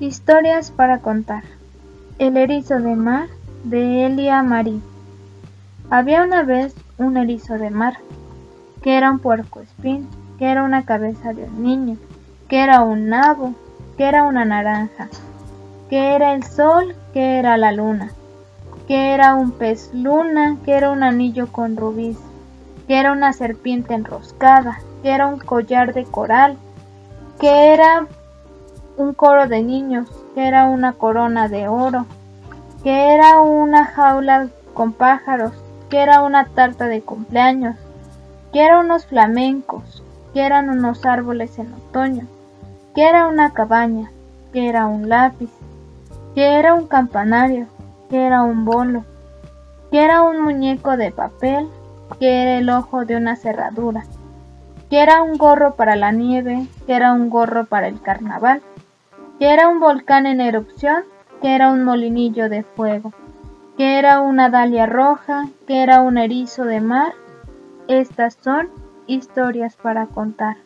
Historias para contar. El erizo de mar de Elia Marie. Había una vez un erizo de mar, que era un puerco espín, que era una cabeza de un niño, que era un nabo, que era una naranja, que era el sol, que era la luna, que era un pez luna, que era un anillo con rubíes, que era una serpiente enroscada, que era un collar de coral, que era un coro de niños, que era una corona de oro, que era una jaula con pájaros, que era una tarta de cumpleaños, que eran unos flamencos, que eran unos árboles en otoño, que era una cabaña, que era un lápiz, que era un campanario, que era un bolo, que era un muñeco de papel, que era el ojo de una cerradura, que era un gorro para la nieve, que era un gorro para el carnaval, que era un volcán en erupción, que era un molinillo de fuego, que era una dalia roja, que era un erizo de mar. Estas son historias para contar.